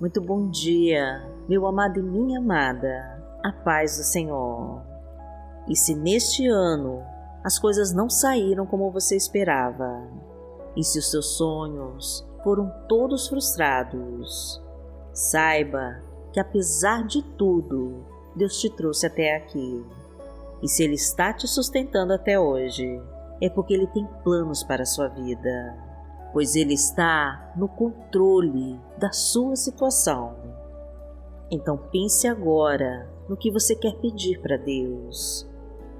Muito bom dia, meu amado e minha amada, a paz do Senhor. E se neste ano as coisas não saíram como você esperava, e se os seus sonhos foram todos frustrados, saiba que apesar de tudo, Deus te trouxe até aqui. E se Ele está te sustentando até hoje, é porque Ele tem planos para a sua vida pois Ele está no controle da sua situação. Então pense agora no que você quer pedir para Deus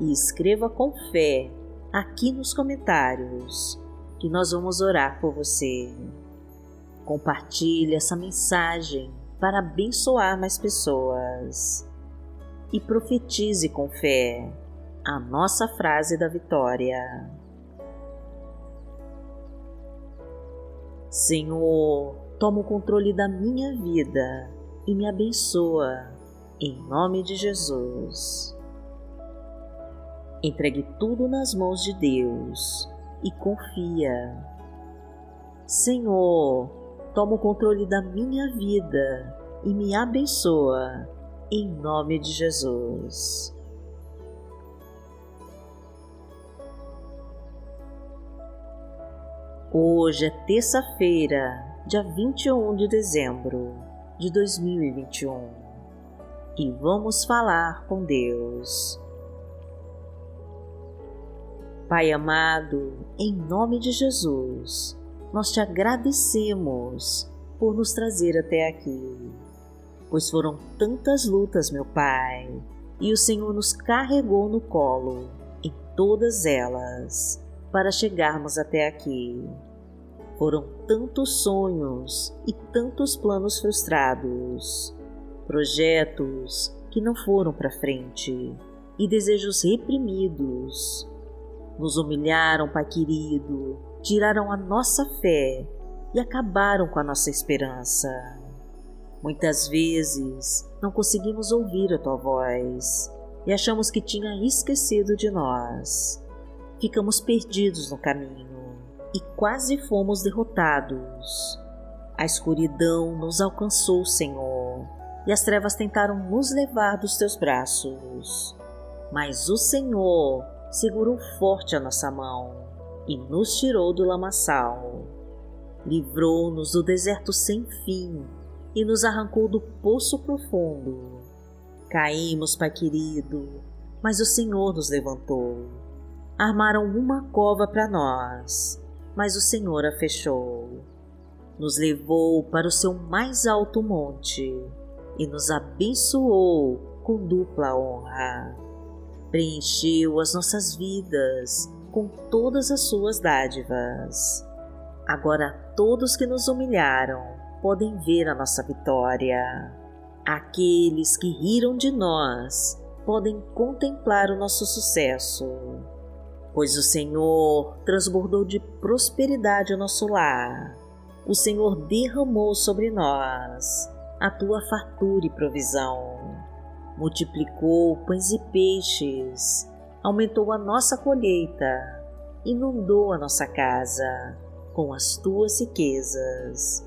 e escreva com fé aqui nos comentários que nós vamos orar por você. Compartilhe essa mensagem para abençoar mais pessoas e profetize com fé a nossa frase da vitória. Senhor, toma o controle da minha vida e me abençoa, em nome de Jesus. Entregue tudo nas mãos de Deus e confia. Senhor, toma o controle da minha vida e me abençoa, em nome de Jesus. Hoje é terça-feira, dia 21 de dezembro de 2021 e vamos falar com Deus. Pai amado, em nome de Jesus, nós te agradecemos por nos trazer até aqui, pois foram tantas lutas, meu Pai, e o Senhor nos carregou no colo em todas elas para chegarmos até aqui. Foram tantos sonhos e tantos planos frustrados, projetos que não foram para frente e desejos reprimidos. Nos humilharam, Pai querido, tiraram a nossa fé e acabaram com a nossa esperança. Muitas vezes não conseguimos ouvir a tua voz e achamos que tinha esquecido de nós ficamos perdidos no caminho e quase fomos derrotados. A escuridão nos alcançou, Senhor, e as trevas tentaram nos levar dos teus braços. Mas o Senhor segurou forte a nossa mão e nos tirou do lamaçal. Livrou-nos do deserto sem fim e nos arrancou do poço profundo. Caímos, Pai querido, mas o Senhor nos levantou armaram uma cova para nós, mas o Senhor a fechou. Nos levou para o seu mais alto monte e nos abençoou com dupla honra. Preencheu as nossas vidas com todas as suas dádivas. Agora todos que nos humilharam podem ver a nossa vitória. Aqueles que riram de nós podem contemplar o nosso sucesso pois o Senhor transbordou de prosperidade o nosso lar. O Senhor derramou sobre nós a tua fartura e provisão. Multiplicou pães e peixes, aumentou a nossa colheita, inundou a nossa casa com as tuas riquezas.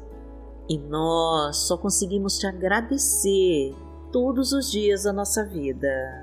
E nós só conseguimos te agradecer todos os dias da nossa vida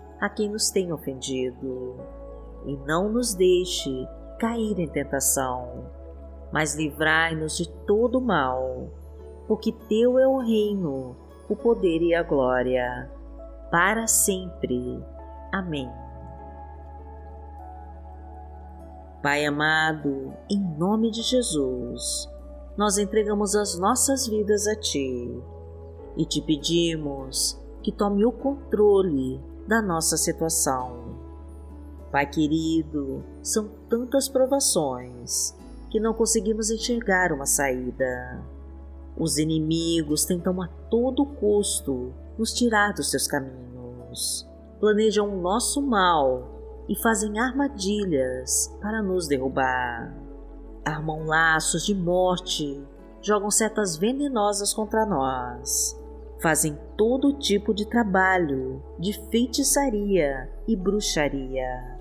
a quem nos tem ofendido, e não nos deixe cair em tentação, mas livrai-nos de todo mal, porque Teu é o reino, o poder e a glória, para sempre. Amém. Pai amado, em nome de Jesus, nós entregamos as nossas vidas a Ti e te pedimos que tome o controle da nossa situação. Pai querido, são tantas provações que não conseguimos enxergar uma saída. Os inimigos tentam a todo custo nos tirar dos seus caminhos, planejam o nosso mal e fazem armadilhas para nos derrubar. Armam laços de morte, jogam setas venenosas contra nós, fazem todo tipo de trabalho de feitiçaria e bruxaria.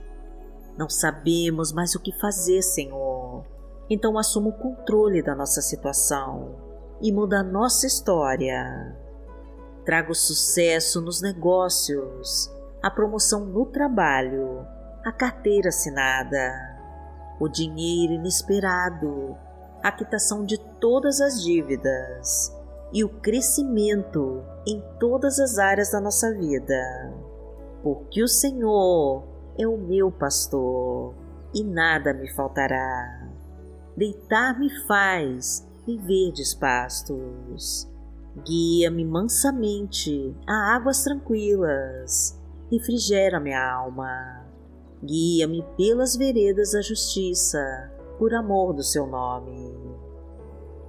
Não sabemos mais o que fazer, Senhor. Então assuma o controle da nossa situação e muda a nossa história. Traga o sucesso nos negócios, a promoção no trabalho, a carteira assinada, o dinheiro inesperado, a quitação de todas as dívidas e o crescimento em todas as áreas da nossa vida. Porque o Senhor é o meu pastor e nada me faltará. Deitar-me faz em verdes pastos. Guia-me mansamente a águas tranquilas. Refrigera minha alma. Guia-me pelas veredas da justiça, por amor do seu nome.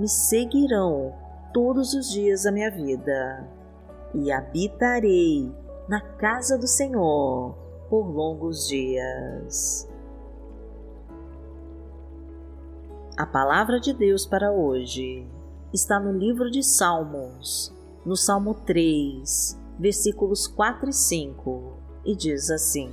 me seguirão todos os dias da minha vida, e habitarei na casa do Senhor por longos dias. A palavra de Deus para hoje está no livro de Salmos, no Salmo 3, versículos 4 e 5, e diz assim: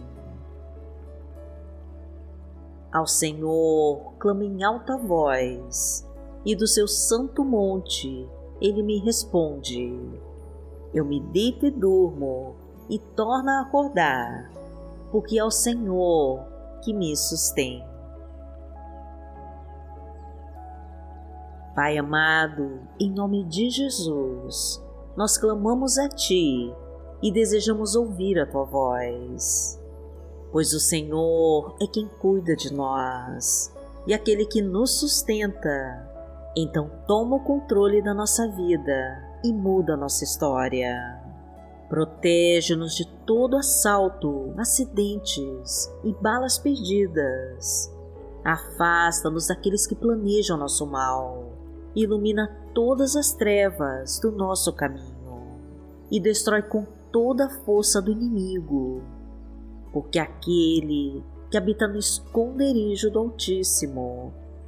Ao Senhor clamo em alta voz, e do seu santo monte ele me responde. Eu me deito e durmo e torno a acordar, porque é o Senhor que me sustém. Pai amado, em nome de Jesus, nós clamamos a Ti e desejamos ouvir a Tua voz, pois o Senhor é quem cuida de nós e aquele que nos sustenta então toma o controle da nossa vida e muda a nossa história. Protege-nos de todo assalto, acidentes e balas perdidas. Afasta-nos daqueles que planejam nosso mal. Ilumina todas as trevas do nosso caminho e destrói com toda a força do inimigo. Porque aquele que habita no esconderijo do Altíssimo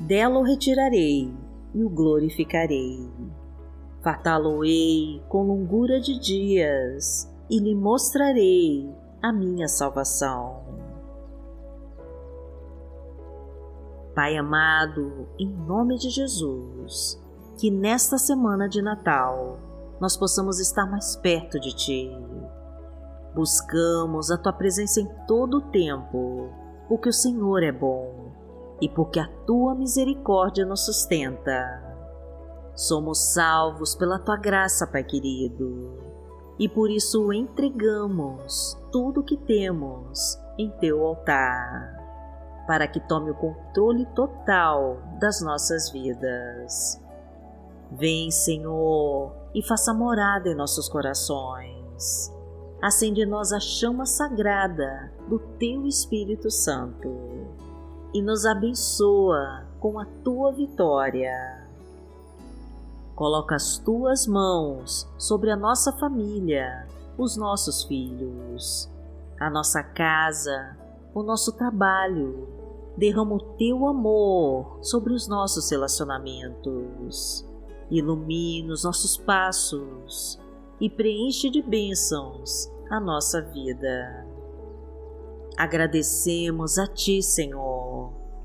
dela o retirarei e o glorificarei. Fartá-lo-ei com longura de dias e lhe mostrarei a minha salvação. Pai amado, em nome de Jesus, que nesta semana de Natal nós possamos estar mais perto de Ti. Buscamos a Tua presença em todo o tempo, porque o Senhor é bom e porque a Tua misericórdia nos sustenta. Somos salvos pela Tua graça, Pai querido, e por isso entregamos tudo o que temos em Teu altar, para que tome o controle total das nossas vidas. Vem, Senhor, e faça morada em nossos corações. Acende em nós a chama sagrada do Teu Espírito Santo e nos abençoa com a Tua vitória. Coloca as Tuas mãos sobre a nossa família, os nossos filhos, a nossa casa, o nosso trabalho. Derrama o Teu amor sobre os nossos relacionamentos ilumina os nossos passos e preenche de bênçãos a nossa vida. Agradecemos a Ti, Senhor,